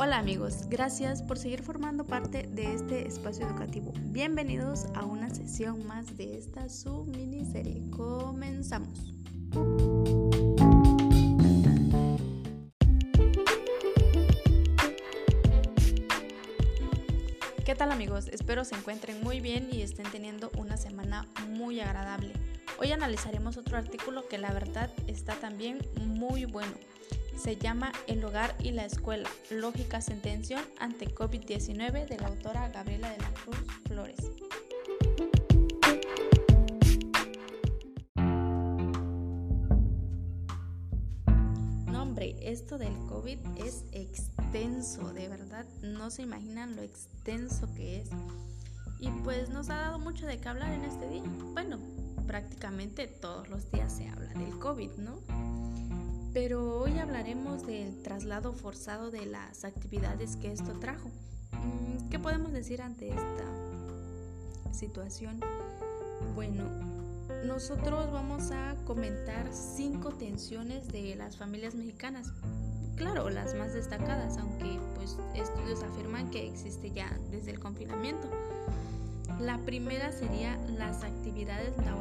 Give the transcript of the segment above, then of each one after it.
Hola amigos, gracias por seguir formando parte de este espacio educativo. Bienvenidos a una sesión más de esta su miniserie. Comenzamos. ¿Qué tal amigos? Espero se encuentren muy bien y estén teniendo una semana muy agradable. Hoy analizaremos otro artículo que la verdad está también muy bueno se llama El hogar y la escuela, lógicas en tensión ante COVID-19 de la autora Gabriela de la Cruz Flores. Nombre, esto del COVID es extenso, de verdad, no se imaginan lo extenso que es. Y pues nos ha dado mucho de qué hablar en este día. Bueno, prácticamente todos los días se habla del COVID, ¿no? Pero hoy hablaremos del traslado forzado de las actividades que esto trajo. Mm, ¿Qué podemos decir ante esta situación? Bueno, nosotros vamos a comentar cinco tensiones de las familias mexicanas. Claro, las más destacadas, aunque pues estudios afirman que existe ya desde el confinamiento. La primera sería las actividades laborales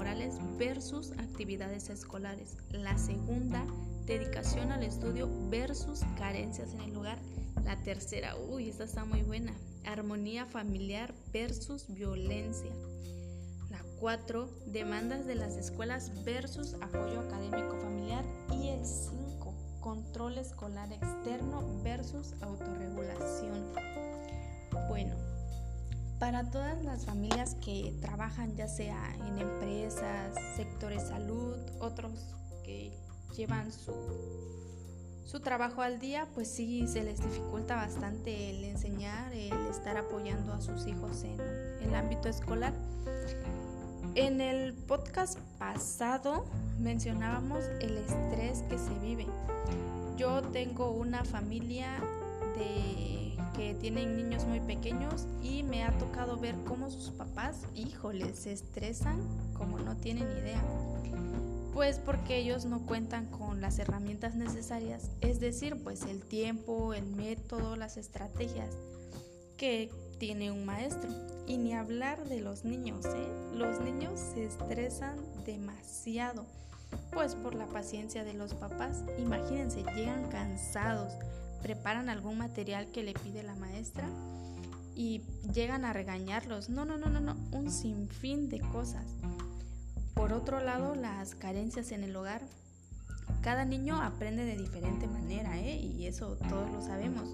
versus actividades escolares. La segunda dedicación al estudio versus carencias en el hogar. La tercera, uy, esta está muy buena, armonía familiar versus violencia. La cuatro, demandas de las escuelas versus apoyo académico familiar. Y el cinco, control escolar externo versus autorregulación. Bueno, para todas las familias que trabajan ya sea en empresas, sectores salud, otros que llevan su, su trabajo al día, pues sí se les dificulta bastante el enseñar, el estar apoyando a sus hijos en el ámbito escolar. En el podcast pasado mencionábamos el estrés que se vive. Yo tengo una familia de que tienen niños muy pequeños y me ha tocado ver cómo sus papás, híjoles, se estresan como no tienen idea. Pues porque ellos no cuentan con las herramientas necesarias, es decir, pues el tiempo, el método, las estrategias que tiene un maestro. Y ni hablar de los niños, ¿eh? Los niños se estresan demasiado, pues por la paciencia de los papás. Imagínense, llegan cansados, preparan algún material que le pide la maestra y llegan a regañarlos. No, no, no, no, no, un sinfín de cosas. Por otro lado, las carencias en el hogar. Cada niño aprende de diferente manera, ¿eh? y eso todos lo sabemos.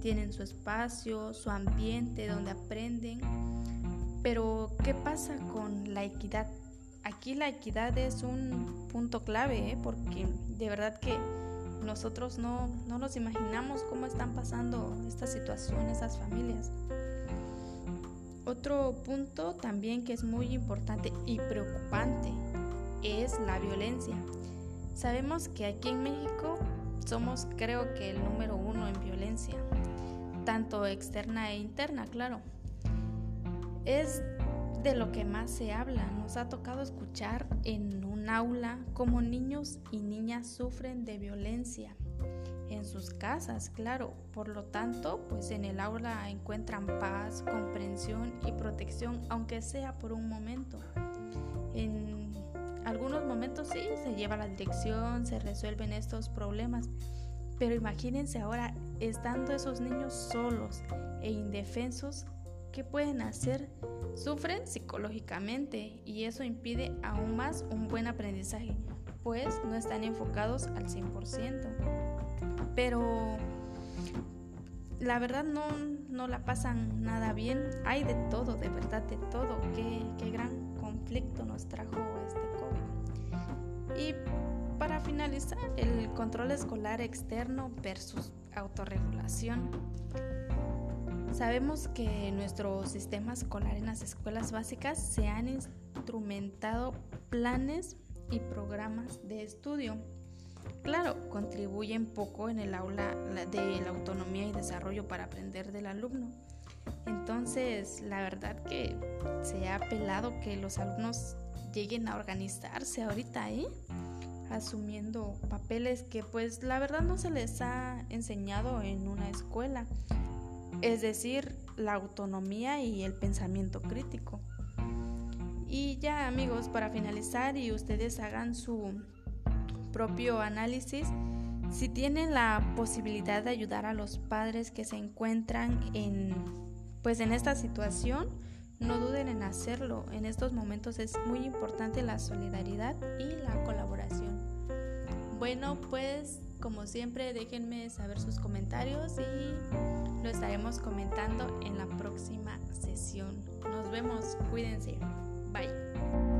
Tienen su espacio, su ambiente donde aprenden. Pero, ¿qué pasa con la equidad? Aquí la equidad es un punto clave, ¿eh? porque de verdad que nosotros no, no nos imaginamos cómo están pasando esta situación esas familias. Otro punto también que es muy importante y preocupante es la violencia. Sabemos que aquí en México somos creo que el número uno en violencia, tanto externa e interna, claro. Es de lo que más se habla. Nos ha tocado escuchar en un aula cómo niños y niñas sufren de violencia en sus casas, claro. Por lo tanto, pues en el aula encuentran paz, comprensión y protección, aunque sea por un momento. En algunos momentos sí, se lleva la dirección, se resuelven estos problemas, pero imagínense ahora estando esos niños solos e indefensos, ¿qué pueden hacer? Sufren psicológicamente y eso impide aún más un buen aprendizaje, pues no están enfocados al 100%. Pero la verdad no, no la pasan nada bien. Hay de todo, de verdad, de todo. Qué, qué gran conflicto nos trajo este COVID. Y para finalizar, el control escolar externo versus autorregulación. Sabemos que nuestro sistema escolar en las escuelas básicas se han instrumentado planes y programas de estudio Claro, contribuyen poco en el aula de la autonomía y desarrollo para aprender del alumno. Entonces, la verdad que se ha apelado que los alumnos lleguen a organizarse ahorita, ¿eh? asumiendo papeles que pues la verdad no se les ha enseñado en una escuela, es decir, la autonomía y el pensamiento crítico. Y ya amigos, para finalizar y ustedes hagan su propio análisis, si tienen la posibilidad de ayudar a los padres que se encuentran en pues en esta situación, no duden en hacerlo. En estos momentos es muy importante la solidaridad y la colaboración. Bueno, pues como siempre déjenme saber sus comentarios y lo estaremos comentando en la próxima sesión. Nos vemos, cuídense. Bye.